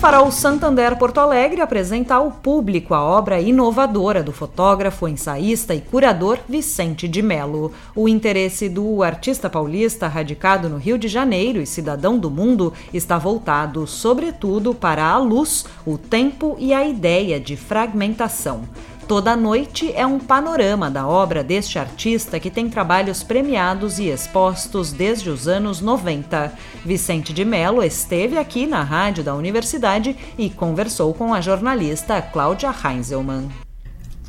Farol Santander Porto Alegre apresenta ao público a obra inovadora do fotógrafo, ensaísta e curador Vicente de Melo. O interesse do artista paulista radicado no Rio de Janeiro e cidadão do mundo está voltado, sobretudo, para a luz, o tempo e a ideia de fragmentação. Toda Noite é um panorama da obra deste artista que tem trabalhos premiados e expostos desde os anos 90. Vicente de Mello esteve aqui na rádio da universidade e conversou com a jornalista Cláudia Heinzelmann.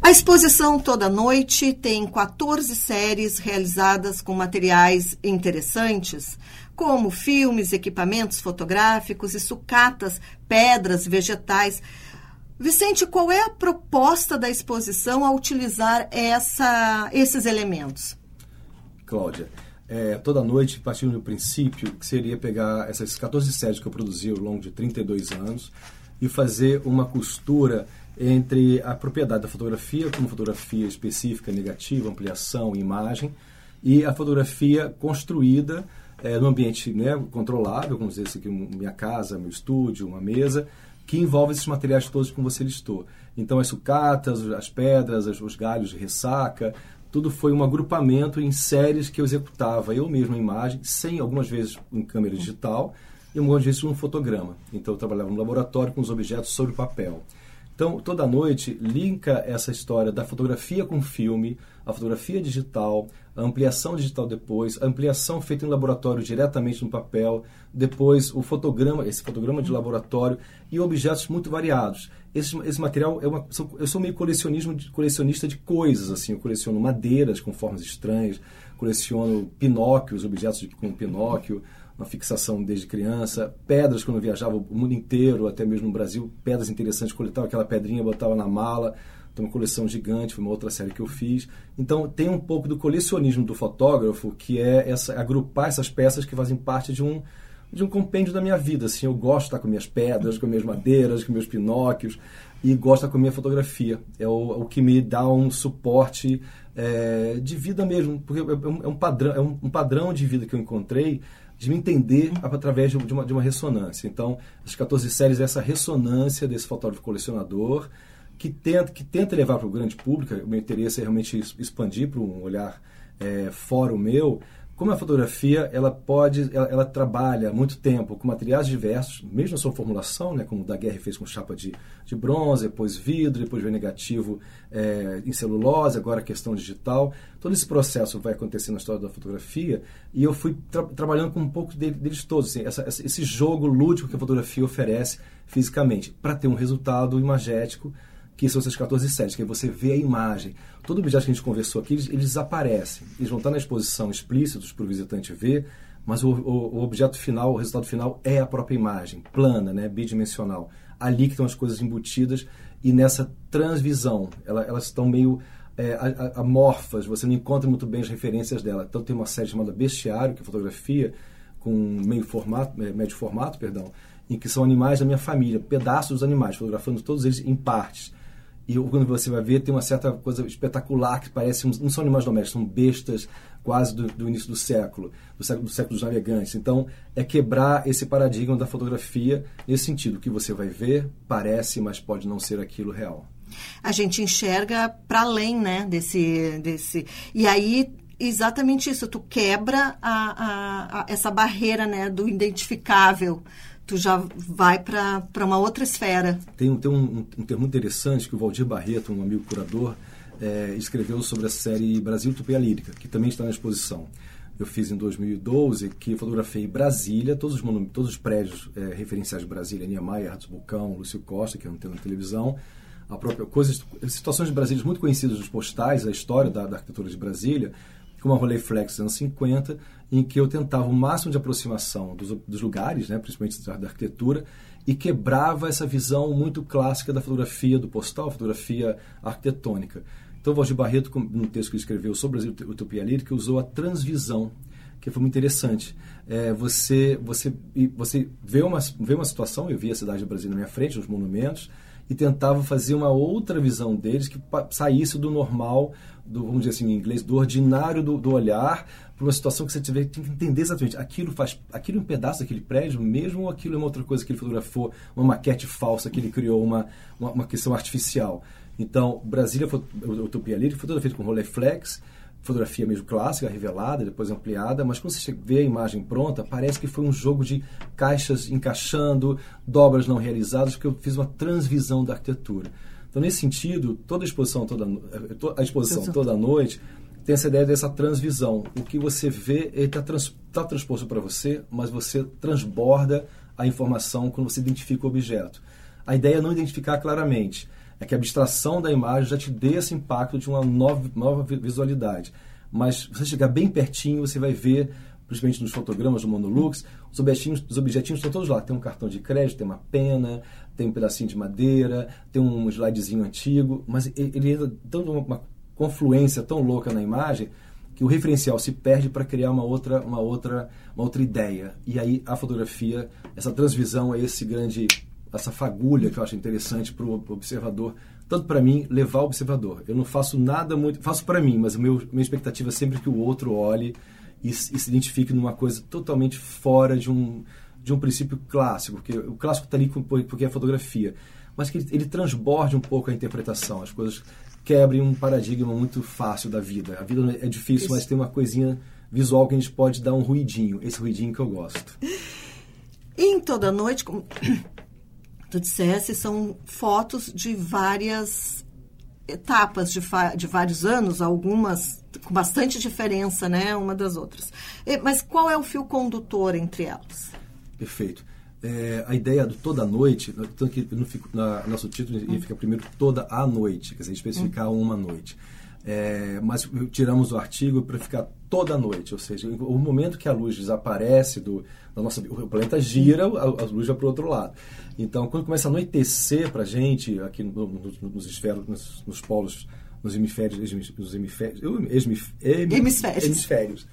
A exposição Toda Noite tem 14 séries realizadas com materiais interessantes, como filmes, equipamentos fotográficos e sucatas, pedras, vegetais Vicente, qual é a proposta da exposição a utilizar essa, esses elementos? Cláudia, é, toda noite, partindo do princípio que seria pegar essas 14 séries que eu produzi ao longo de 32 anos e fazer uma costura entre a propriedade da fotografia, como fotografia específica, negativa, ampliação, imagem, e a fotografia construída é, no ambiente né, controlável, como dizer assim, minha casa, meu estúdio, uma mesa, que envolve esses materiais todos que você listou. Então, as sucatas, as pedras, os galhos de ressaca, tudo foi um agrupamento em séries que eu executava eu mesmo em imagem, sem algumas vezes em câmera digital e algumas vezes um fotograma. Então, eu trabalhava no laboratório com os objetos sobre papel. Então, toda noite, linka essa história da fotografia com filme, a fotografia digital, a ampliação digital depois, a ampliação feita em laboratório diretamente no papel, depois o fotograma, esse fotograma de laboratório e objetos muito variados. Esse, esse material é uma, eu sou meio colecionismo colecionista de coisas assim, eu coleciono madeiras com formas estranhas, coleciono pinóquios, objetos de, com Pinóquio, uma fixação desde criança, pedras quando eu viajava o mundo inteiro, até mesmo no Brasil, pedras interessantes, coletava aquela pedrinha, botava na mala, tem uma coleção gigante, foi uma outra série que eu fiz. Então tem um pouco do colecionismo do fotógrafo, que é essa agrupar essas peças que fazem parte de um de um compêndio da minha vida, assim, eu gosto de estar com minhas pedras, com minhas madeiras, com meus pinóquios e estar com minha fotografia. É o, o que me dá um suporte é, de vida mesmo, porque é um, é um padrão, é um, um padrão de vida que eu encontrei de me entender através de uma, de uma ressonância. Então, as 14 séries é essa ressonância desse fotógrafo colecionador que tenta, que tenta levar para o grande público. O meu interesse é realmente expandir para um olhar é, fora o meu, como a fotografia, ela pode, ela, ela, trabalha muito tempo com materiais diversos, mesmo a sua formulação, né, como o da Guerra fez com chapa de, de bronze, depois vidro, depois veio negativo é, em celulose, agora questão digital. Todo esse processo vai acontecer na história da fotografia e eu fui tra trabalhando com um pouco deles todos, assim, essa, esse jogo lúdico que a fotografia oferece fisicamente, para ter um resultado imagético que são essas 14 séries, que você vê a imagem. Todo objeto que a gente conversou aqui, eles, eles desaparecem. Eles vão estar na exposição explícitos para o visitante ver, mas o, o, o, objeto final, o resultado final é a própria imagem, plana, né, bidimensional. Ali que estão as coisas embutidas e nessa transvisão, ela, elas estão meio é, amorfas, você não encontra muito bem as referências dela. Então tem uma série chamada Bestiário, que é fotografia com meio formato, é, médio formato, perdão, em que são animais da minha família, pedaços dos animais, fotografando todos eles em partes. E quando você vai ver, tem uma certa coisa espetacular que parece, não são animais domésticos, são bestas quase do, do início do século, do século, do século dos navegantes. Então, é quebrar esse paradigma da fotografia nesse sentido. O que você vai ver parece, mas pode não ser aquilo real. A gente enxerga para além, né, desse, desse... E aí exatamente isso, tu quebra a, a, a, essa barreira né, do identificável tu já vai para uma outra esfera. Tem, tem um, um, termo interessante que o Valdir Barreto, um amigo curador, é, escreveu sobre a série Brasil Utopia Lírica, que também está na exposição. Eu fiz em 2012, que fotografei Brasília, todos os, todos os prédios é, referenciais de Brasília, Niemeyer, Ratos Bucão, Lúcio Costa, que eu não tenho na televisão, a própria coisas, situações de Brasília muito conhecidas dos postais, a história da, da arquitetura de Brasília, como a Rolleiflex anos 50, em que eu tentava o máximo de aproximação dos, dos lugares, né, principalmente da, da, arquitetura, e quebrava essa visão muito clássica da fotografia do postal, fotografia arquitetônica. Então, Valdir Barreto, num texto que ele escreveu sobre a utopia lírica, usou a transvisão, que foi muito interessante. É, você você, você vê, uma, vê uma situação, eu vi a cidade do Brasil na minha frente, os monumentos, e tentava fazer uma outra visão deles que saísse do normal, do, vamos dizer assim em inglês, do ordinário do, do olhar, para uma situação que você tiver tem que entender exatamente aquilo faz aquilo é um pedaço daquele prédio mesmo ou aquilo é uma outra coisa que ele fotografou, uma maquete falsa que ele criou, uma, uma, uma questão artificial. Então, Brasília, Utopia Lírica, foi toda feita com Rolleiflex, fotografia mesmo clássica, revelada, depois ampliada, mas quando você vê a imagem pronta, parece que foi um jogo de caixas encaixando, dobras não realizadas, porque eu fiz uma transvisão da arquitetura. Então, nesse sentido, toda a exposição toda a exposição toda a noite tem essa ideia dessa transvisão. O que você vê está trans, tá transposto para você, mas você transborda a informação quando você identifica o objeto. A ideia é não identificar claramente, é que a abstração da imagem já te dê esse impacto de uma nova, nova visualidade. Mas você chegar bem pertinho, você vai ver, principalmente nos fotogramas do Monolux, os objetinhos, os objetinhos estão todos lá. Tem um cartão de crédito, tem uma pena, tem um pedacinho de madeira, tem um slidezinho antigo, mas ele entra dando uma confluência tão louca na imagem que o referencial se perde para criar uma outra, uma outra, uma outra ideia. E aí a fotografia, essa transvisão é esse grande essa fagulha que eu acho interessante para o observador, tanto para mim levar o observador. Eu não faço nada muito, faço para mim, mas a minha expectativa é sempre que o outro olhe e, e, se identifique numa coisa totalmente fora de um de um princípio clássico, porque o clássico está ali porque é fotografia, mas que ele, ele transborde um pouco a interpretação, as coisas quebrem um paradigma muito fácil da vida. A vida é difícil, mas tem uma coisinha visual que a gente pode dar um ruidinho, esse ruidinho que eu gosto. Em toda noite, como tu dissesse, são fotos de várias etapas de, de vários anos, algumas com bastante diferença, né, uma das outras. Mas qual é o fio condutor entre elas? Perfeito. É, a ideia do toda noite, tanto que no na, nosso título ele fica primeiro toda a noite, quer dizer, especificar hum. uma noite. É, mas tiramos o artigo para ficar toda noite, ou seja, o momento que a luz desaparece do, da nossa, o planeta gira, a, a luz vai para o outro lado. Então, quando começa a anoitecer para a gente aqui no, no, nos esferos, nos, nos, polos, nos hemisférios, nos hemisférios, hemisférios, hemisférios. hemisférios.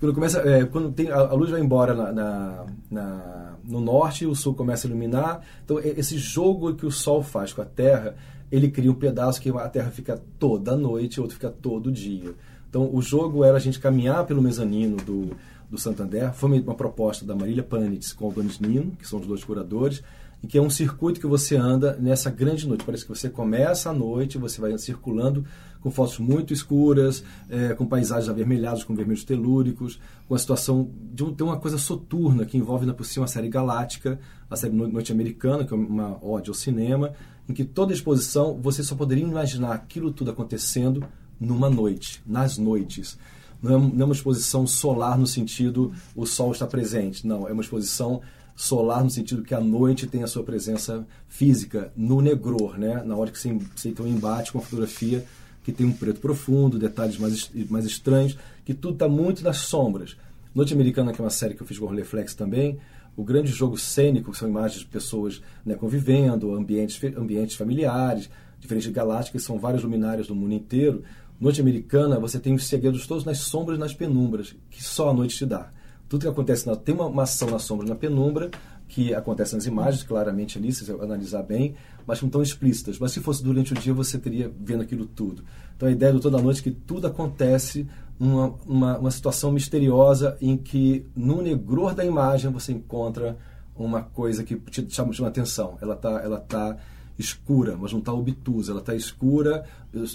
quando começa, é, quando tem a, a, luz vai embora na, na, na, no norte, o sul começa a iluminar. Então, esse jogo que o Sol faz com a Terra ele cria um pedaço que a Terra fica toda noite, outro fica todo dia. Então, o jogo era a gente caminhar pelo mezanino do, do Santander. Foi uma proposta da Marília Panitz com o Donis Nino, que são os dois curadores, e que é um circuito que você anda nessa grande noite. Parece que você começa a noite, você vai circulando com fotos muito escuras, é, com paisagens avermelhadas, com vermelhos telúricos, com a situação de um, uma coisa soturna que envolve na por cima a série Galáctica, a série Noite Americana, que é uma ode ao cinema, em que toda exposição você só poderia imaginar aquilo tudo acontecendo numa noite, nas noites. É, não é uma exposição solar no sentido o sol está presente, não, é uma exposição solar no sentido que a noite tem a sua presença física no negror, né? na hora que você, você tem um embate com a fotografia que tem um preto profundo, detalhes mais, mais estranhos, que tudo está muito nas sombras. Noite Americana, que é uma série que eu fiz com o Reflex também, o grande jogo cênico, que são imagens de pessoas né, convivendo, ambientes, ambientes familiares, diferentes galácticas, são várias luminárias do mundo inteiro. Noite americana, você tem os segredos todos nas sombras nas penumbras, que só a noite te dá. Tudo que acontece, na, tem uma, uma ação na sombra na penumbra, que acontece nas imagens, claramente ali, se você analisar bem, mas não tão explícitas. Mas se fosse durante o dia, você teria vendo aquilo tudo. Então a ideia do Toda Noite é que tudo acontece uma, uma, uma situação misteriosa em que no negror da imagem você encontra uma coisa que te chama, chama atenção. Ela está ela tá escura, mas não está obtusa. Ela está escura,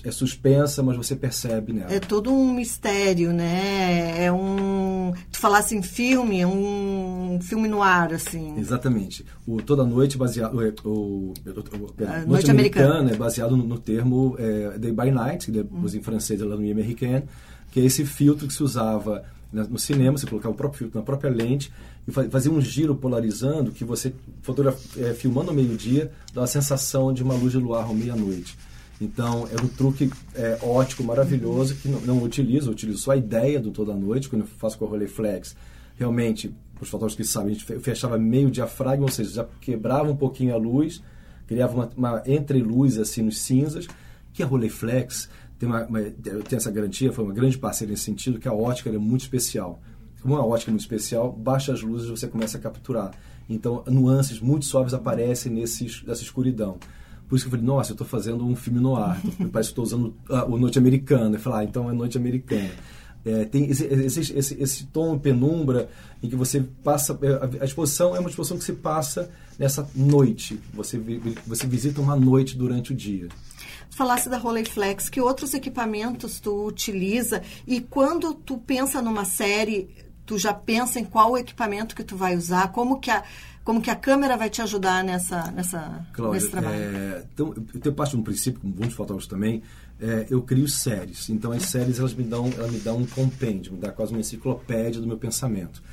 é suspensa, mas você percebe nela. É todo um mistério, né? É um... Tu falasse em filme, é um filme no ar, assim. Exatamente. O Toda Noite, baseado... O, o, o, Noite, Noite Americana, Americana é baseado no, no termo é, Day by Night, que depois hum. em francês é La Nuit Américaine, que é esse filtro que se usava no cinema, você colocava o próprio filtro na própria lente e fazia um giro polarizando que você, é, filmando ao meio-dia, dá a sensação de uma luz de luar ao meia-noite. Então, é um truque é, ótico, maravilhoso, que não, não utilizo, utilizo só a ideia do Toda Noite, quando eu faço com a Rolleiflex. Realmente, os fotógrafos que sabem, a gente fechava meio diafragma, ou seja, já quebrava um pouquinho a luz, criava uma, uma entreluz assim nos cinzas, que a Rolleiflex tem uma, uma, tenho essa garantia, foi uma grande parceira nesse sentido, que a ótica é muito especial. Como a ótica é muito especial, baixa as luzes você começa a capturar. Então, nuances muito suaves aparecem nesses, nessa escuridão. Por isso que eu falei, nossa, eu estou fazendo um filme no ar. Parece que estou usando uh, o Noite Americana. Eu falei, ah, então é Noite Americana. É, tem esse, esse, esse, esse, tom penumbra em que você passa. É, a exposição é uma exposição que se passa nessa noite. Você, você visita uma noite durante o dia. Falasse da Rolleiflex, que outros equipamentos tu utiliza e quando tu pensa numa série, tu já pensa em qual equipamento que tu vai usar, como que a, como que a câmera vai te ajudar nessa, nessa, nesse trabalho? É, então, eu tenho parte de um princípio, como muitos fotógrafos também, é, eu crio séries. Então, as séries elas me dão, elas me dão um compêndio, me dá quase uma enciclopédia do meu pensamento.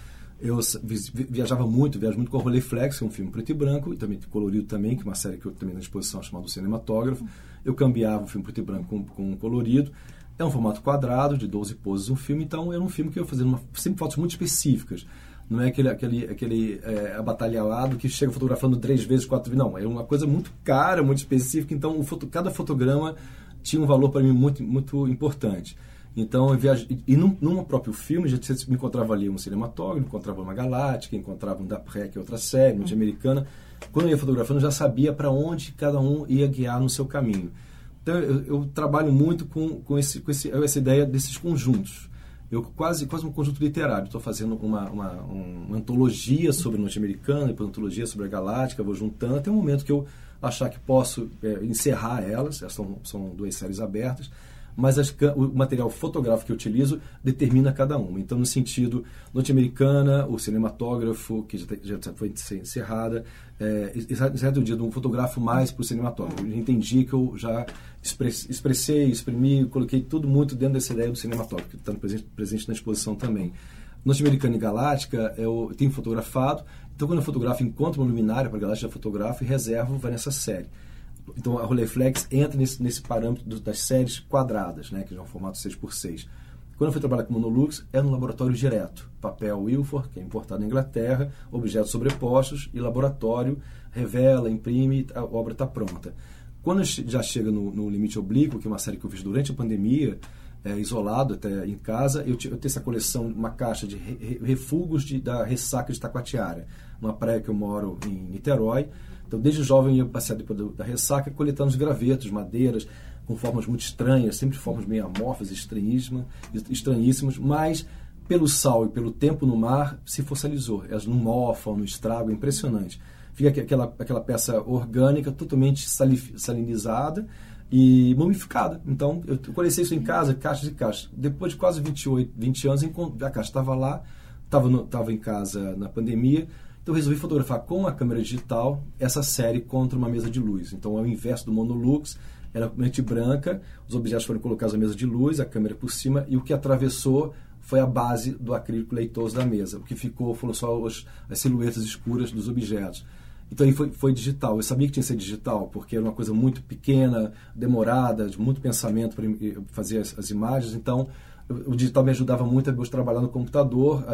Eu viajava muito, viajo muito com a Rolleiflex, que é um filme preto e branco, e também colorido também, que é uma série que eu também na exposição chamada Cinematógrafo. Eu cambiava o filme preto e branco com, com colorido. É um formato quadrado, de 12 poses um filme, então era um filme que eu fazia uma, sempre fotos muito específicas. Não é aquele, aquele, aquele é, abatalhado que chega fotografando três vezes, quatro vezes. Não, é uma coisa muito cara, muito específica. Então, foto, cada fotograma tinha um valor para mim muito, muito importante. Então, eu viajei, e num, num próprio filme, já me encontrava ali um cinematógrafo, encontrava uma galáctica, encontrava um Dapré, que é outra série, norte-americana. Quando eu ia fotografando, eu já sabia para onde cada um ia guiar no seu caminho. Então, eu, eu trabalho muito com, com, esse, com esse, essa ideia desses conjuntos. Eu quase, quase um conjunto literário. Estou fazendo uma, uma, uma, antologia sobre a noite americana, depois uma antologia sobre a galáctica, vou juntando até o momento que eu achar que posso é, encerrar elas. São, são duas séries abertas mas as, o material fotográfico que eu utilizo determina cada uma. Então, no sentido norte-americana, o cinematógrafo, que já, já foi encerrada, é, exceto o dia de um fotografo mais para o cinematógrafo. Eu entendi que eu já expressei, exprimi, coloquei tudo muito dentro dessa ideia do cinematógrafo, que está presente, presente na exposição também. Norte-americana e galáctica, eu tenho fotografado, então quando eu fotografo, encontro uma luminária para a galáctica, fotografo e reservo, vai nessa série. Então a Rolleiflex entra nesse, nesse parâmetro das séries quadradas, né, que é um formato 6x6. Quando eu fui trabalhar com Monolux, é no laboratório direto. Papel Wilford, que é importado na Inglaterra, objetos sobrepostos e laboratório revela, imprime, a obra está pronta. Quando já chega no, no, Limite Oblíquo, que é uma série que eu fiz durante a pandemia, é, isolado até em casa, eu, eu tenho essa coleção, uma caixa de re, refugos de, da ressaca de Taquatiara, uma praia que eu moro em Niterói, então, desde jovem, eu passear depois da ressaca coletando os gravetos, madeiras, com formas muito estranhas, sempre formas meio amorfas, estranhíssimas, mas pelo sal e pelo tempo no mar se fossilizou. Elas não mofam, não estragam, é impressionante. Fica aquela, aquela peça orgânica totalmente salinizada e mumificada. Então, eu colecei isso em casa, caixas e caixas. Depois de quase 28, 20 anos, a caixa estava lá, estava em casa na pandemia, então eu resolvi fotografar com a câmera digital essa série contra uma mesa de luz. Então é o inverso do Monolux, era mente branca, os objetos foram colocados na mesa de luz, a câmera por cima, e o que atravessou foi a base do acrílico leitoso da mesa. O que ficou foram só os, as silhuetas escuras dos objetos. Então aí foi, foi digital. Eu sabia que tinha que ser digital, porque era uma coisa muito pequena, demorada, de muito pensamento para fazer as, as, imagens. Então o digital me ajudava muito a trabalhar no computador,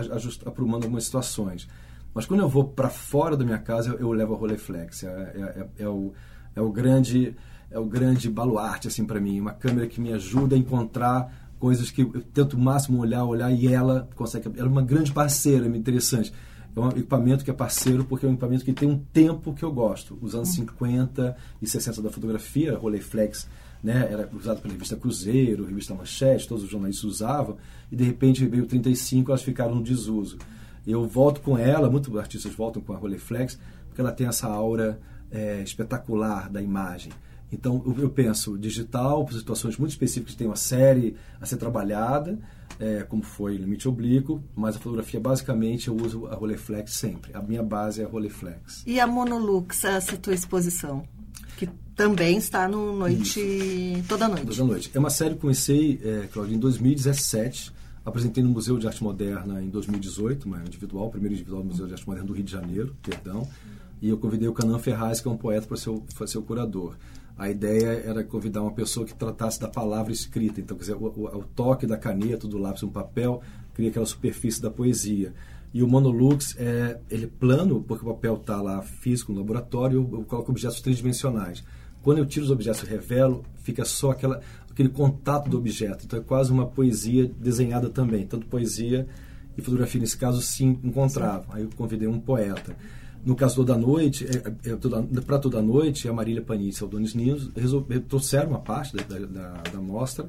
aprumando algumas situações. Mas quando eu vou para fora da minha casa, eu, eu levo a Rolleiflex. É, é, é, é, o, é o grande é o grande baluarte assim para mim, uma câmera que me ajuda a encontrar coisas que eu tento o máximo olhar, olhar e ela consegue. Ela é uma grande parceira, é interessante. É um equipamento que é parceiro porque é um equipamento que tem um tempo que eu gosto. Os anos 50 e 60 da fotografia, Rolleiflex né, era usado pela revista Cruzeiro, revista Manchete, todos os jornalistas usavam, e de repente veio 35 elas ficaram no desuso. Eu volto com ela, muitos artistas voltam com a Rolleiflex, porque ela tem essa aura é, espetacular da imagem. Então, eu, eu penso digital, para situações muito específicas, tem uma série a ser trabalhada, é, como foi Limite Oblíquo, mas a fotografia, basicamente, eu uso a Rolleiflex sempre. A minha base é a Rolleiflex. E a Monolux, essa tua exposição? Que também está no Noite... Isso. Toda Noite. Toda Noite. É uma série que comecei, é, Claudia, em 2017, Apresentei no Museu de Arte Moderna em 2018, uma individual, o primeiro individual do Museu de Arte Moderna do Rio de Janeiro, perdão. E eu convidei o Canan Ferraz, que é um poeta, para ser, o, ser o curador. A ideia era convidar uma pessoa que tratasse da palavra escrita. Então, quer dizer, o, o, o toque da caneta, do lápis no papel, cria aquela superfície da poesia. E o Monolux é ele é plano, porque o papel está lá físico no laboratório, eu, eu coloco objetos tridimensionais. Quando eu tiro os objetos e revelo, fica só aquela, aquele contato do objeto. Então é quase uma poesia desenhada também. Tanto poesia e fotografia, nesse caso, se encontravam. Aí eu convidei um poeta. No caso Toda Noite, é, é, para Toda Noite, a Marília Panisse e o Donis Ninhos trouxeram uma parte da, da, da mostra,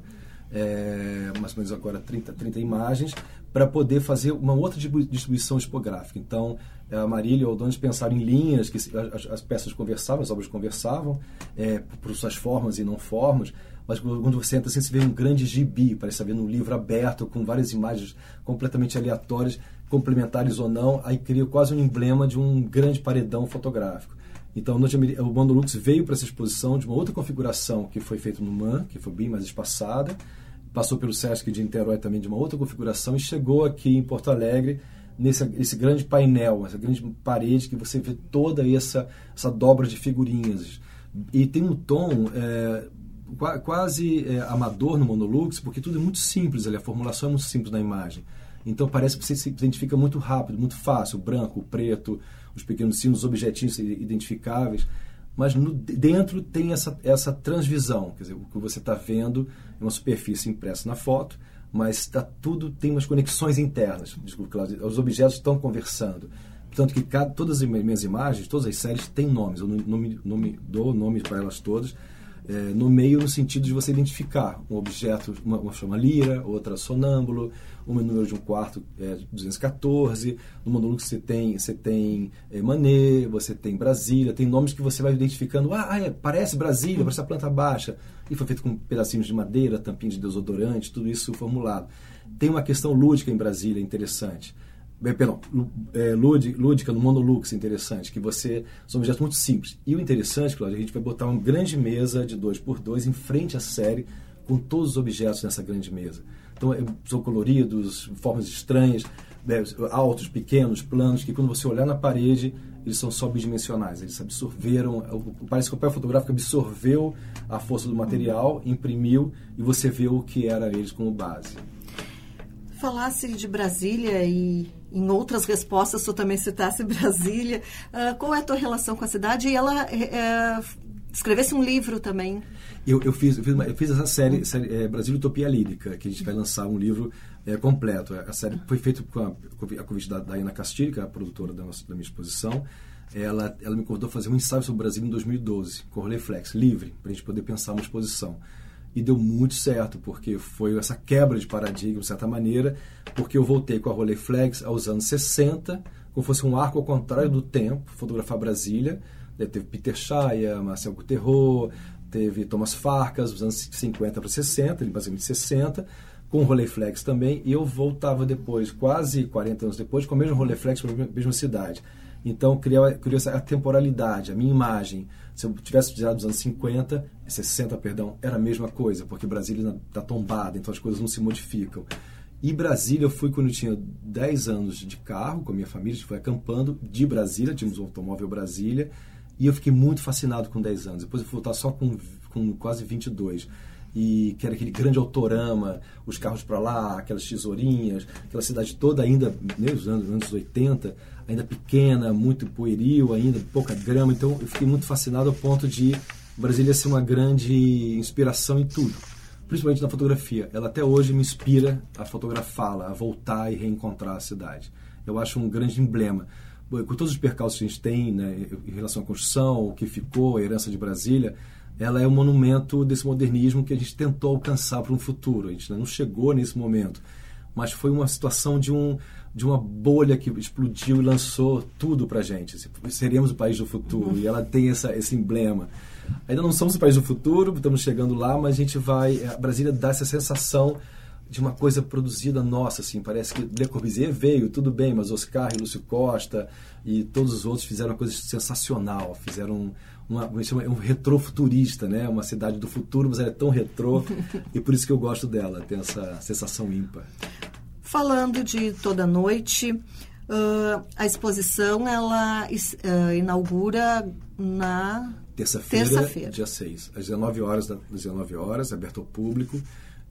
é, mais ou menos agora 30, 30 imagens, para poder fazer uma outra distribuição tipográfica. Então, a Marília e o Aldones pensaram em linhas, que as, as, peças conversavam, as obras conversavam, é, por suas formas e não formas, mas quando você entra assim, você vê um grande gibi, parece ver um livro aberto, com várias imagens completamente aleatórias, complementares ou não, aí cria quase um emblema de um grande paredão fotográfico. Então, o Monolux veio para essa exposição de uma outra configuração que foi feita no MAN, que foi bem mais espaçada, passou pelo Sesc de Niterói também de uma outra configuração e chegou aqui em Porto Alegre nesse esse grande painel, essa grande parede que você vê toda essa, essa dobra de figurinhas. E tem um tom é, quase é, amador no Monolux, porque tudo é muito simples ali, a formulação é muito simples na imagem. Então parece que você se identifica muito rápido, muito fácil, o branco, o preto, os pequenos símbolos, os objetinhos identificáveis. Mas no, dentro tem essa, essa transvisão, quer dizer, o que você está vendo é uma superfície impressa na foto, mas tá, tudo tem umas conexões internas. Desculpa, Cláudio, os objetos estão conversando. Portanto, que cada, todas as minhas imagens, todas as séries têm nomes. Eu nome, nome, dou nomes para elas todas é, no meio no sentido de você identificar um objeto, uma, uma chama lira, outra sonâmbulo, uma número de um quarto é 214, no módulo que você tem, você tem é, Manet, você tem Brasília, tem nomes que você vai identificando, ah, é, parece Brasília, parece a planta baixa, e foi feito com pedacinhos de madeira, tampinhas de desodorante, tudo isso formulado. Tem uma questão lúdica em Brasília interessante perdão, é, lúdica no monolux interessante, que você são objetos muito simples. E o interessante, Cláudio, a gente vai botar uma grande mesa de 2 por 2 em frente à série com todos os objetos nessa grande mesa. Então, é, são coloridos, formas estranhas, né, altos, pequenos, planos, que quando você olhar na parede, eles são só bidimensionais. Eles absorveram, parece que o papel fotográfico absorveu a força do material, imprimiu e você vê o que era eles como base. Falasse de Brasília e em outras respostas tu também citasse Brasília. Uh, qual é a tua relação com a cidade? E ela uh, escrevesse um livro também. Eu, eu, fiz, eu, fiz, uma, eu fiz essa série, série é, Brasil Utopia Lírica, que a gente vai lançar um livro é, completo. A série foi feita com a, a convite da Diana Castilho, que é a produtora da, nossa, da minha exposição. Ela, ela me convidou a fazer um ensaio sobre o Brasil em 2012, com o Roleflex, livre, para a gente poder pensar uma exposição e deu muito certo, porque foi essa quebra de paradigma, de certa maneira, porque eu voltei com a Rolleiflex aos anos 60, como fosse um arco ao contrário do tempo, fotografar Brasília. Teve Peter Shaya, Marcel Guterreau, teve Thomas Farkas, dos anos 50 para 60, ele basicamente 60, com o Rolleiflex também, e eu voltava depois, quase 40 anos depois, com o mesmo Rolleiflex para a mesma cidade. Então, criou, criou essa temporalidade, a minha imagem. Se eu tivesse tirado dos anos 50, 60, perdão, era a mesma coisa, porque Brasília está tombada, então as coisas não se modificam. E Brasília, eu fui quando eu tinha 10 anos de carro, com a minha família, a gente foi acampando de Brasília, tínhamos um automóvel Brasília, e eu fiquei muito fascinado com 10 anos. Depois eu fui voltar só com, com quase 22 e que era aquele grande autorama, os carros para lá, aquelas tesourinhas, aquela cidade toda ainda, nos anos, anos 80, ainda pequena, muito pueril ainda, pouca grama. Então eu fiquei muito fascinado ao ponto de Brasília ser uma grande inspiração em tudo, principalmente na fotografia. Ela até hoje me inspira a fotografá-la, a voltar e reencontrar a cidade. Eu acho um grande emblema. Com todos os percalços que a gente tem né, em relação à construção, o que ficou, a herança de Brasília, ela é um monumento desse modernismo que a gente tentou alcançar para um futuro. A gente não chegou nesse momento, mas foi uma situação de, um, de uma bolha que explodiu e lançou tudo para a gente. Seremos o país do futuro e ela tem essa, esse emblema. Ainda não somos o país do futuro, estamos chegando lá, mas a gente vai. A Brasília dá essa sensação de uma coisa produzida nossa, assim, parece que Le Corbusier veio, tudo bem, mas Oscar e Lúcio Costa e todos os outros fizeram uma coisa sensacional, fizeram uma, uma, um retrofuturista, né? Uma cidade do futuro, mas ela é tão retrô e por isso que eu gosto dela, tem essa sensação ímpar. Falando de toda noite, uh, a exposição ela uh, inaugura na terça-feira, terça dia 6, às 19 horas, às 19 horas, aberto ao público.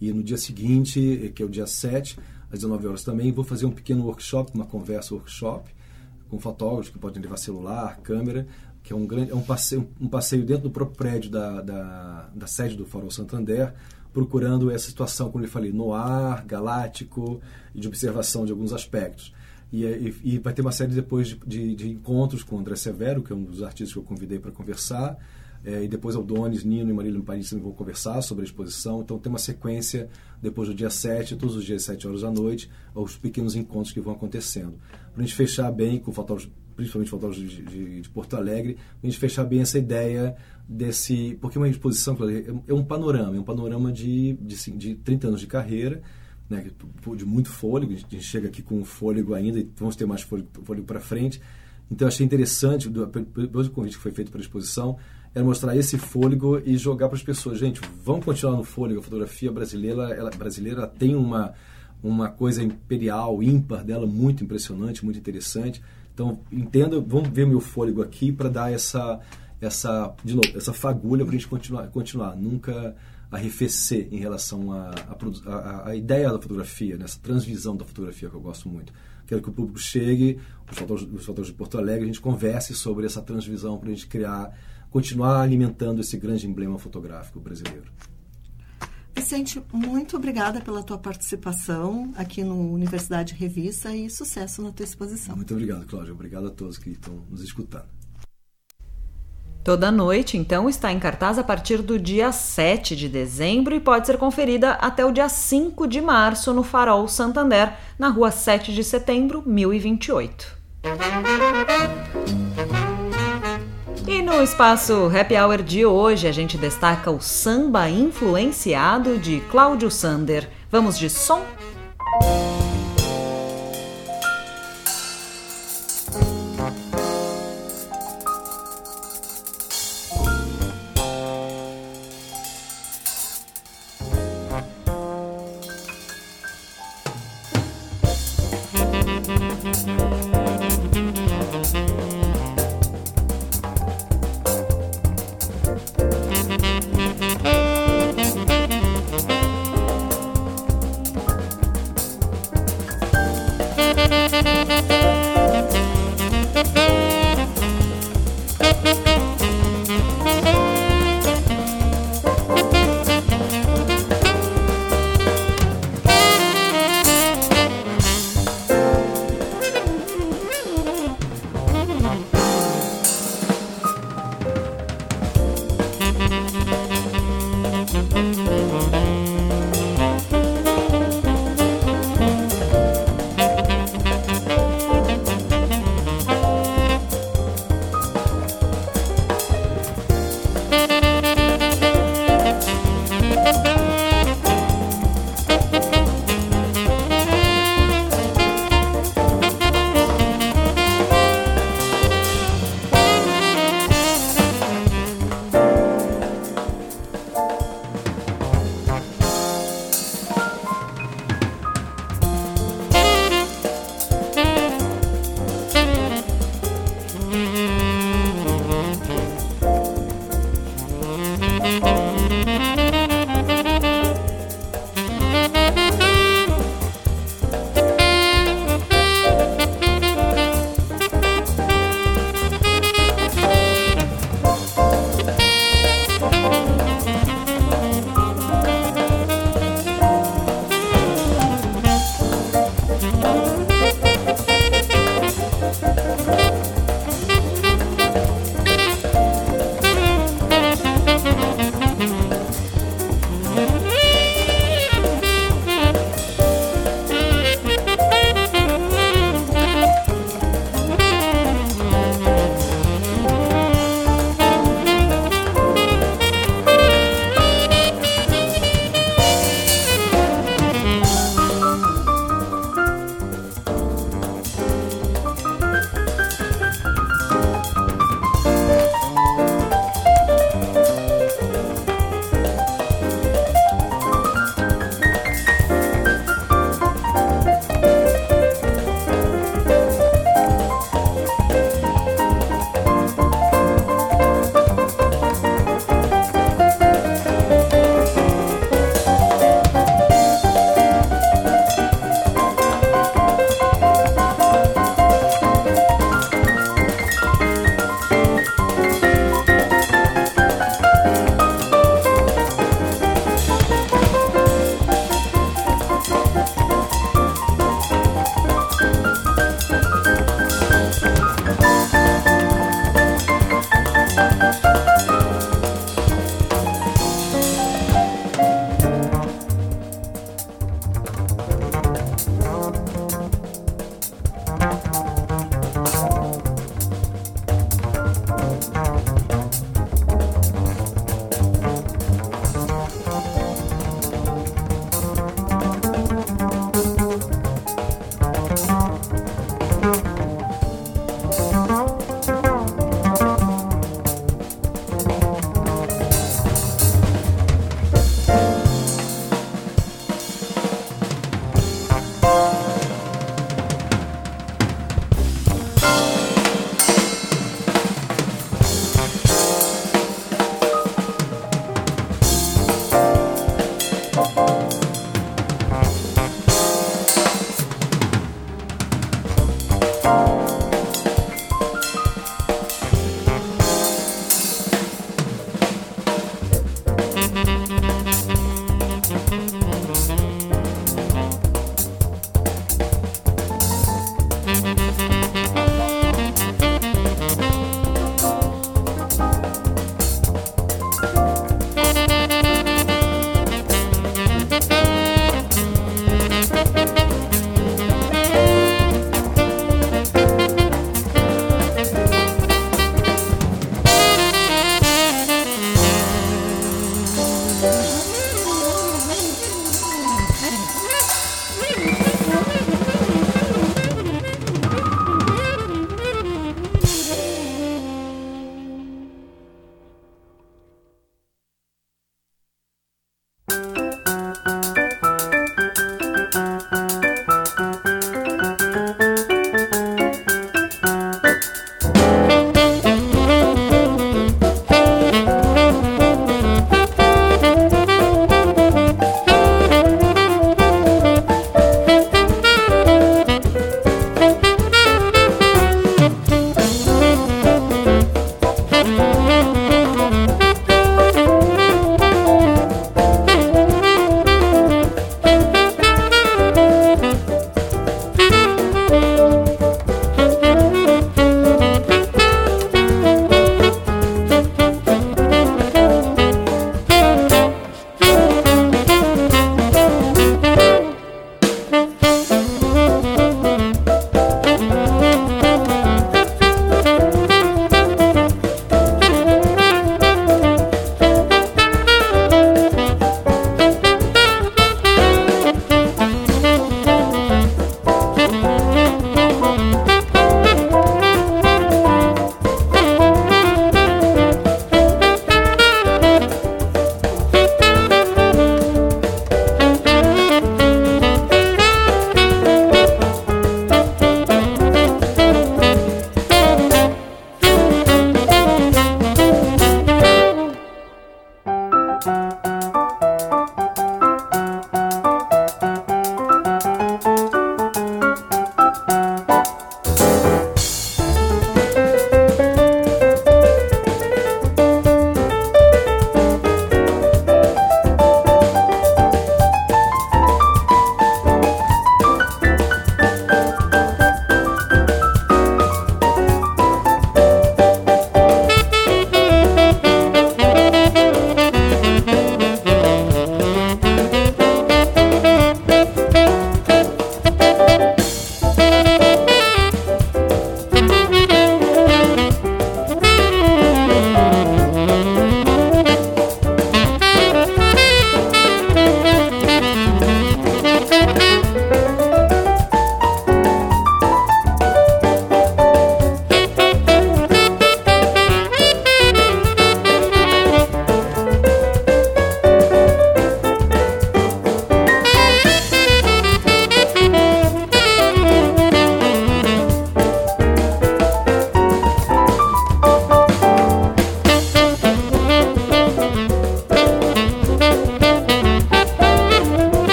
E no dia seguinte, que é o dia 7, às 19 horas também, vou fazer um pequeno workshop, uma conversa workshop com fotógrafos que podem levar celular, câmera, que é um grande é um passeio, um passeio dentro do próprio prédio da, da, da sede do Farol Santander, procurando essa situação, como eu falei, no ar, galáctico e de observação de alguns aspectos. E, e, e vai ter uma série depois de, de, de, encontros com o André Severo, que é um dos artistas que eu convidei para conversar, é, e depois Aldones, Nino e Marília Paris vão conversar sobre a exposição. Então tem uma sequência depois do dia 7, todos os dias 7 horas da noite, os pequenos encontros que vão acontecendo. Para a gente fechar bem com fotógrafos, principalmente fotógrafos de, de, de Porto Alegre, a gente fechar bem essa ideia desse... Porque uma exposição é um panorama, é um panorama de, de, de 30 anos de carreira, né, de muito fôlego, a gente chega aqui com fôlego ainda e vamos ter mais fôlego, fôlego para frente. Então achei interessante, depois do convite que foi feito para a exposição, era mostrar esse fôlego e jogar para as pessoas. Gente, vamos continuar no fôlego. A fotografia brasileira, ela, brasileira tem uma, uma coisa imperial, ímpar dela, muito impressionante, muito interessante. Então, entenda, vamos ver meu fôlego aqui para dar essa, essa, de novo, essa fagulha para a gente continuar, continuar. Nunca arrefecer em relação à a, a, a, ideia da fotografia, nessa transvisão da fotografia que eu gosto muito. Quero que o público chegue, os fotógrafos, os fotógrafos de Porto Alegre, a gente converse sobre essa transvisão para a gente criar continuar alimentando esse grande emblema fotográfico brasileiro. Vicente, muito obrigada pela tua participação aqui no Universidade Revista e sucesso na tua exposição. Muito obrigado, Cláudia. Obrigado a todos que estão nos escutando. Toda noite, então, está em cartaz a partir do dia 7 de dezembro e pode ser conferida até o dia 5 de março no Farol Santander, na rua 7 de setembro, 1028. E no espaço Happy Hour de hoje a gente destaca o samba influenciado de Cláudio Sander. Vamos de som?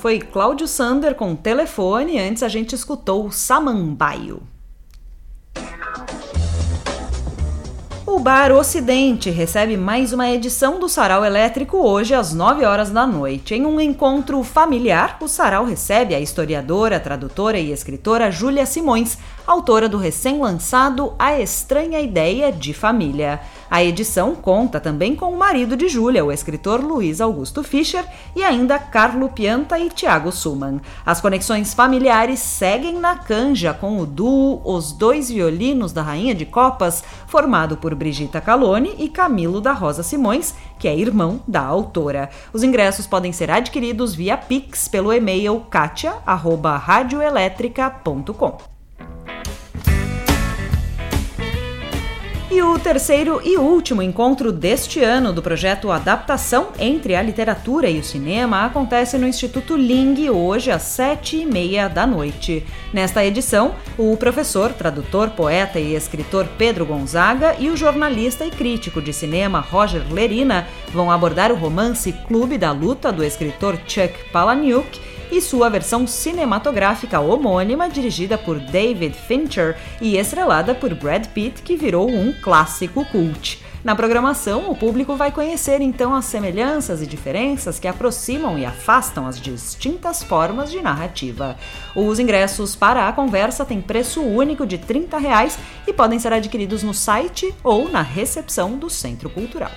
Foi Cláudio Sander com telefone. Antes a gente escutou Samambaio. O Bar Ocidente recebe mais uma edição do Sarau Elétrico hoje às 9 horas da noite. Em um encontro familiar, o Sarau recebe a historiadora, tradutora e escritora Júlia Simões, autora do recém-lançado A Estranha Ideia de Família. A edição conta também com o marido de Júlia, o escritor Luiz Augusto Fischer, e ainda Carlo Pianta e Tiago Suman. As conexões familiares seguem na canja com o duo Os Dois Violinos da Rainha de Copas, formado por Brigita Calone e Camilo da Rosa Simões, que é irmão da autora. Os ingressos podem ser adquiridos via Pix pelo e-mail katia@radioelétrica.com. E o terceiro e último encontro deste ano do projeto Adaptação entre a Literatura e o Cinema acontece no Instituto Ling hoje às sete e meia da noite. Nesta edição, o professor, tradutor, poeta e escritor Pedro Gonzaga e o jornalista e crítico de cinema Roger Lerina vão abordar o romance Clube da Luta do escritor Chuck Palahniuk e sua versão cinematográfica homônima, dirigida por David Fincher e estrelada por Brad Pitt, que virou um clássico cult. Na programação, o público vai conhecer então as semelhanças e diferenças que aproximam e afastam as distintas formas de narrativa. Os ingressos para a conversa têm preço único de 30 reais e podem ser adquiridos no site ou na recepção do Centro Cultural.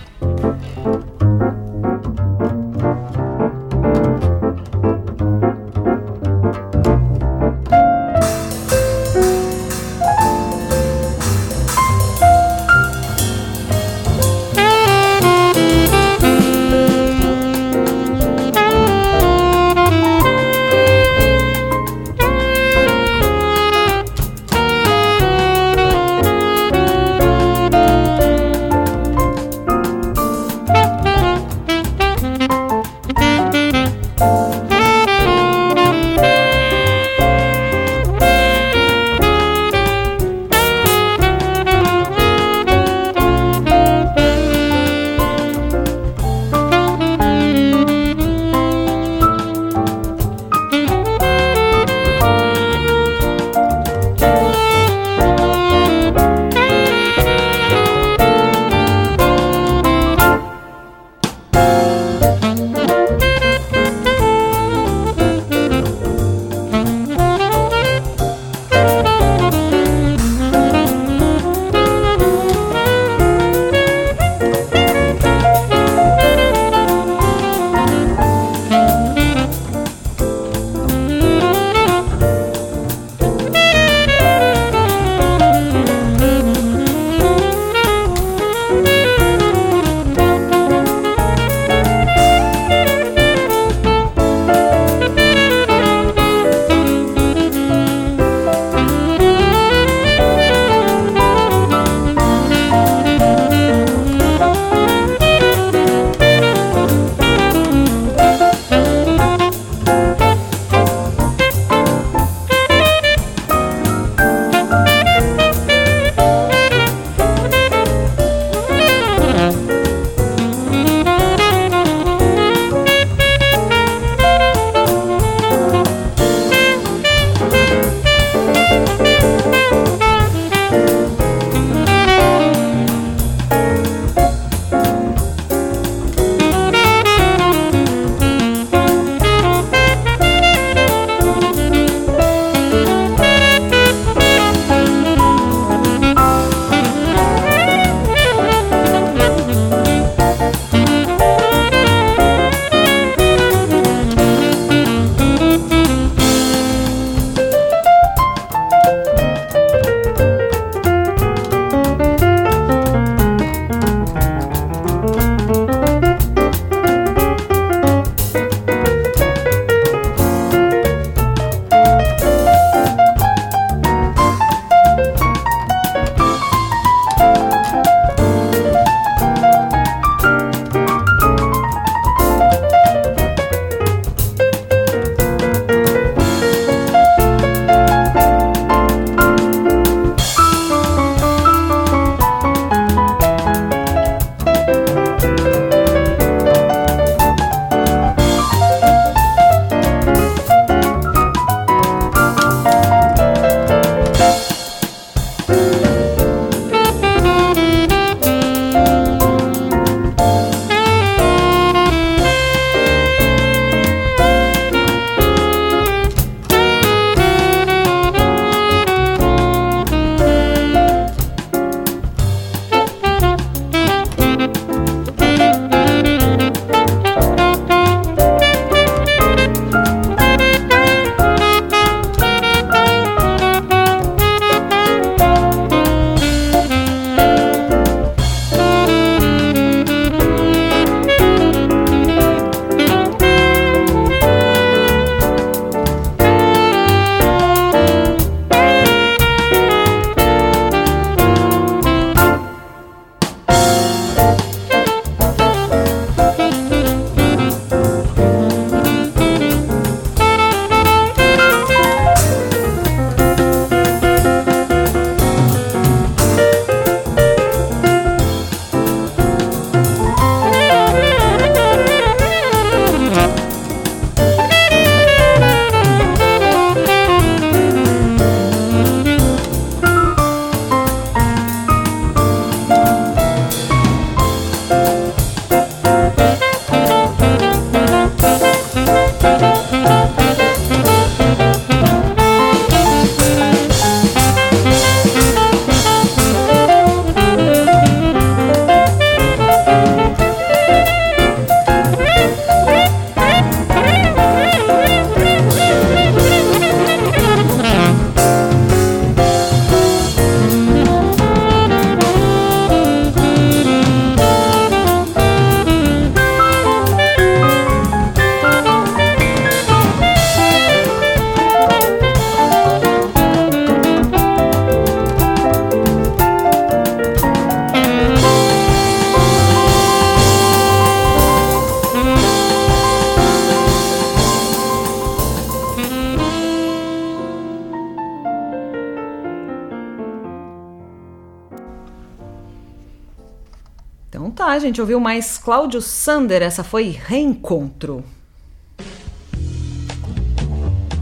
Gente ouviu mais Cláudio Sander, essa foi Reencontro.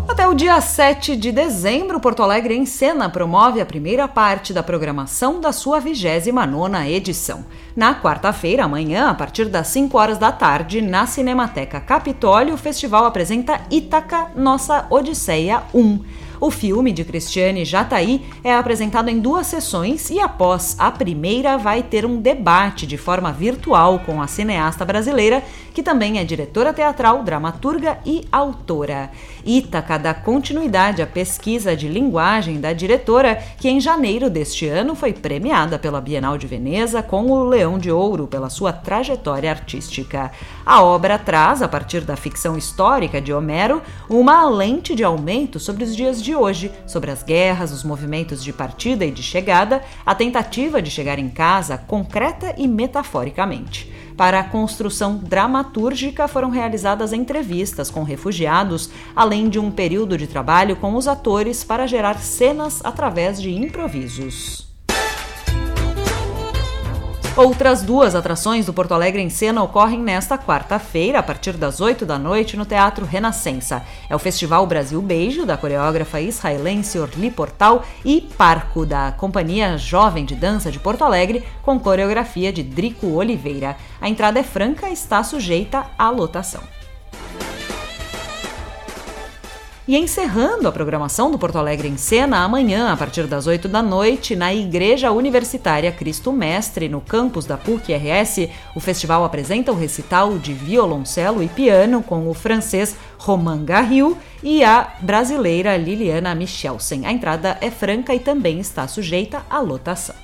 Até o dia 7 de dezembro, Porto Alegre em Cena promove a primeira parte da programação da sua 29ª edição. Na quarta-feira, amanhã, a partir das 5 horas da tarde, na Cinemateca Capitólio, o festival apresenta Ítaca, Nossa Odisseia 1. O filme de Cristiane Jataí é apresentado em duas sessões e após a primeira vai ter um debate de forma virtual com a cineasta brasileira, que também é diretora teatral, dramaturga e autora. Ítaca dá continuidade à pesquisa de linguagem da diretora, que em janeiro deste ano foi premiada pela Bienal de Veneza com o Leão de Ouro pela sua trajetória artística. A obra traz, a partir da ficção histórica de Homero, uma lente de aumento sobre os dias de de hoje sobre as guerras, os movimentos de partida e de chegada, a tentativa de chegar em casa concreta e metaforicamente. Para a construção dramatúrgica foram realizadas entrevistas com refugiados, além de um período de trabalho com os atores para gerar cenas através de improvisos. Outras duas atrações do Porto Alegre em Cena ocorrem nesta quarta-feira, a partir das 8 da noite, no Teatro Renascença. É o Festival Brasil Beijo, da coreógrafa israelense Orli Portal, e Parco, da Companhia Jovem de Dança de Porto Alegre, com coreografia de Drico Oliveira. A entrada é franca e está sujeita à lotação. E encerrando a programação do Porto Alegre em Cena, amanhã, a partir das 8 da noite, na Igreja Universitária Cristo Mestre, no campus da PUC-RS, o festival apresenta o recital de violoncelo e piano com o francês Romain Garriou e a brasileira Liliana Michelsen. A entrada é franca e também está sujeita à lotação.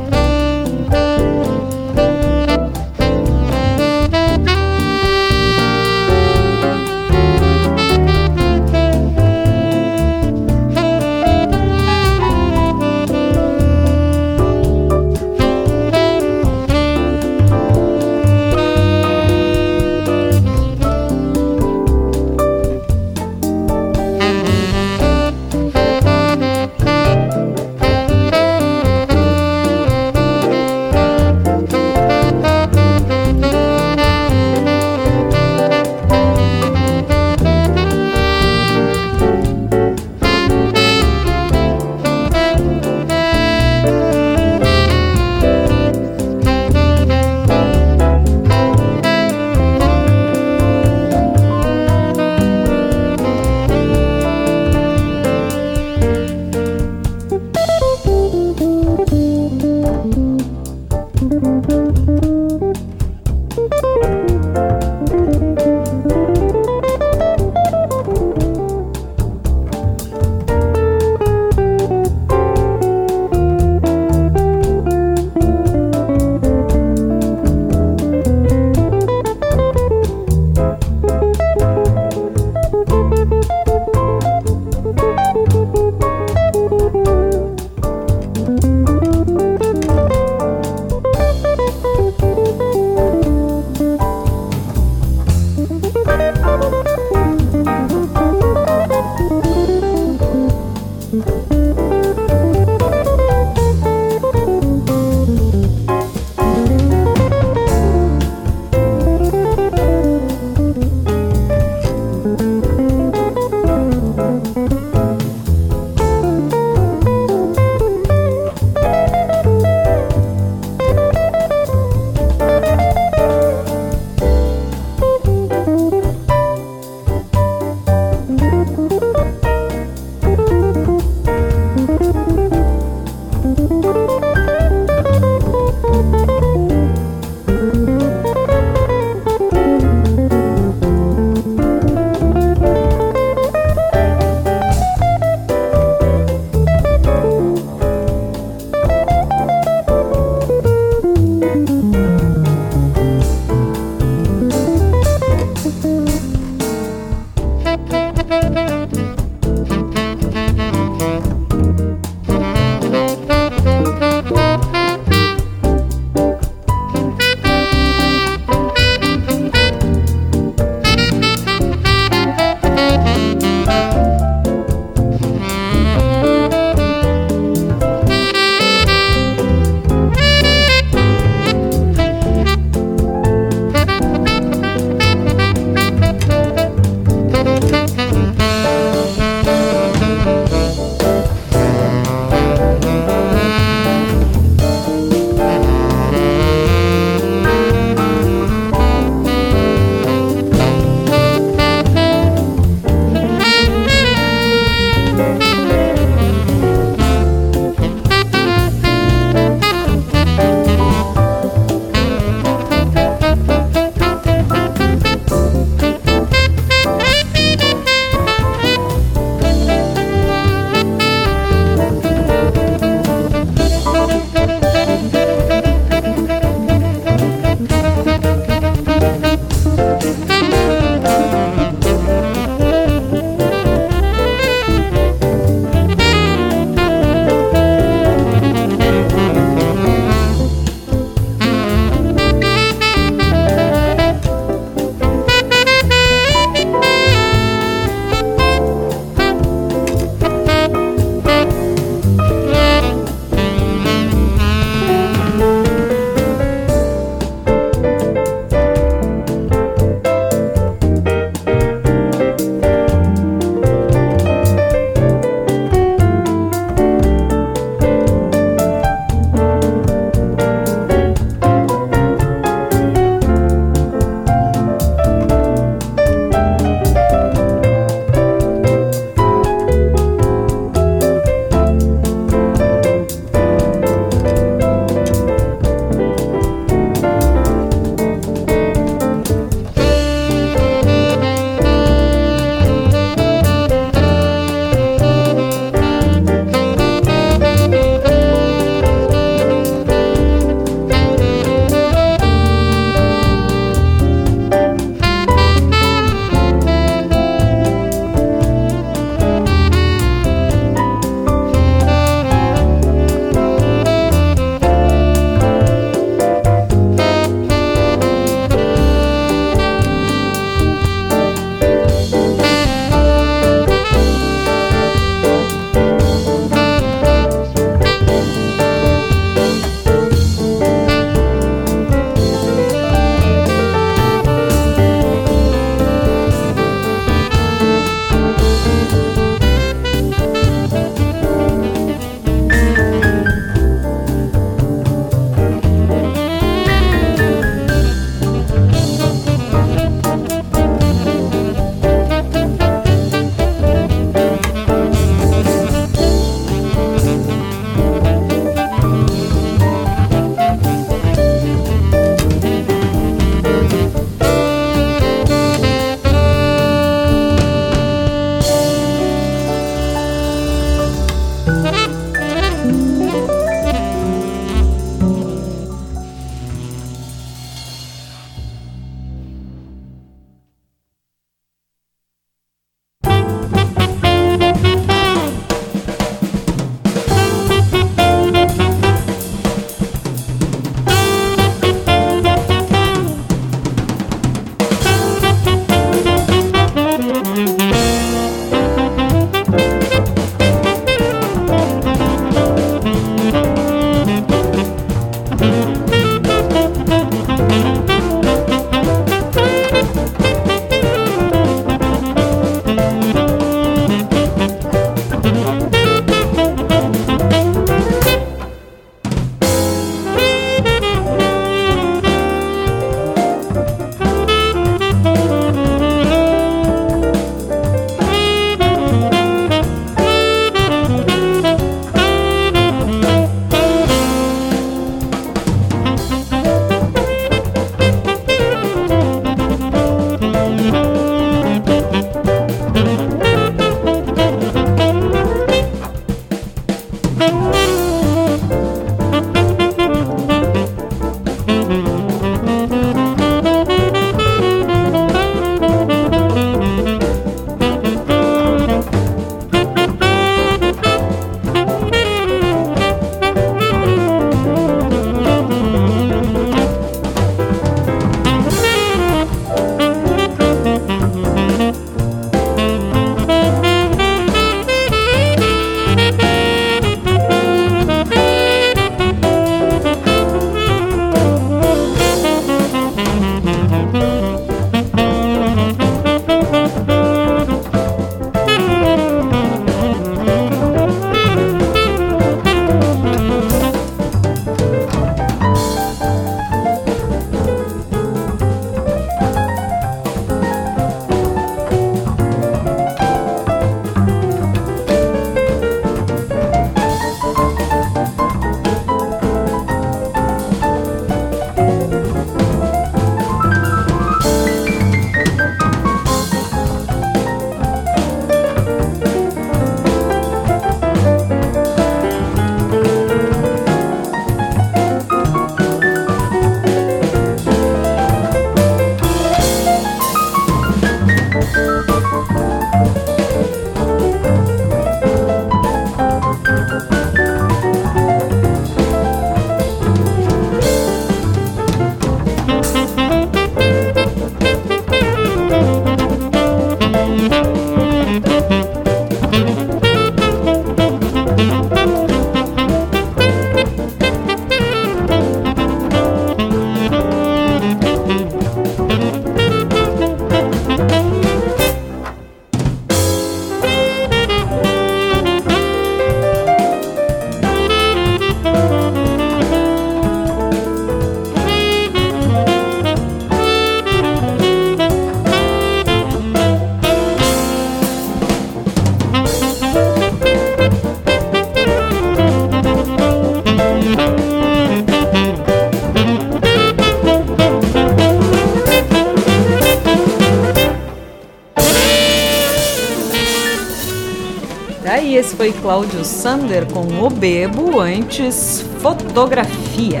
Foi Cláudio Sander com O Bebo, antes Fotografia.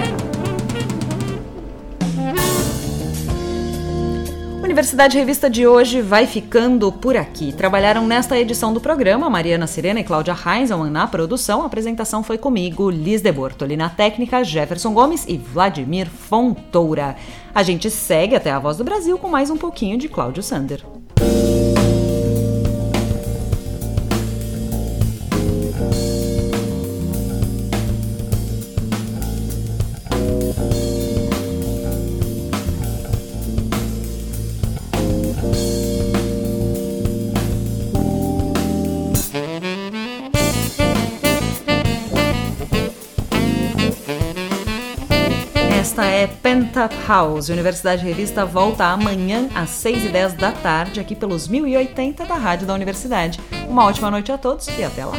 Universidade Revista de hoje vai ficando por aqui. Trabalharam nesta edição do programa Mariana Sirena e Cláudia Heinzelmann na produção. A apresentação foi comigo, Liz de Bortoli na técnica, Jefferson Gomes e Vladimir Fontoura. A gente segue até a Voz do Brasil com mais um pouquinho de Cláudio Sander. Pentap House. Universidade Revista volta amanhã às 6h10 da tarde, aqui pelos 1080 da Rádio da Universidade. Uma ótima noite a todos e até lá.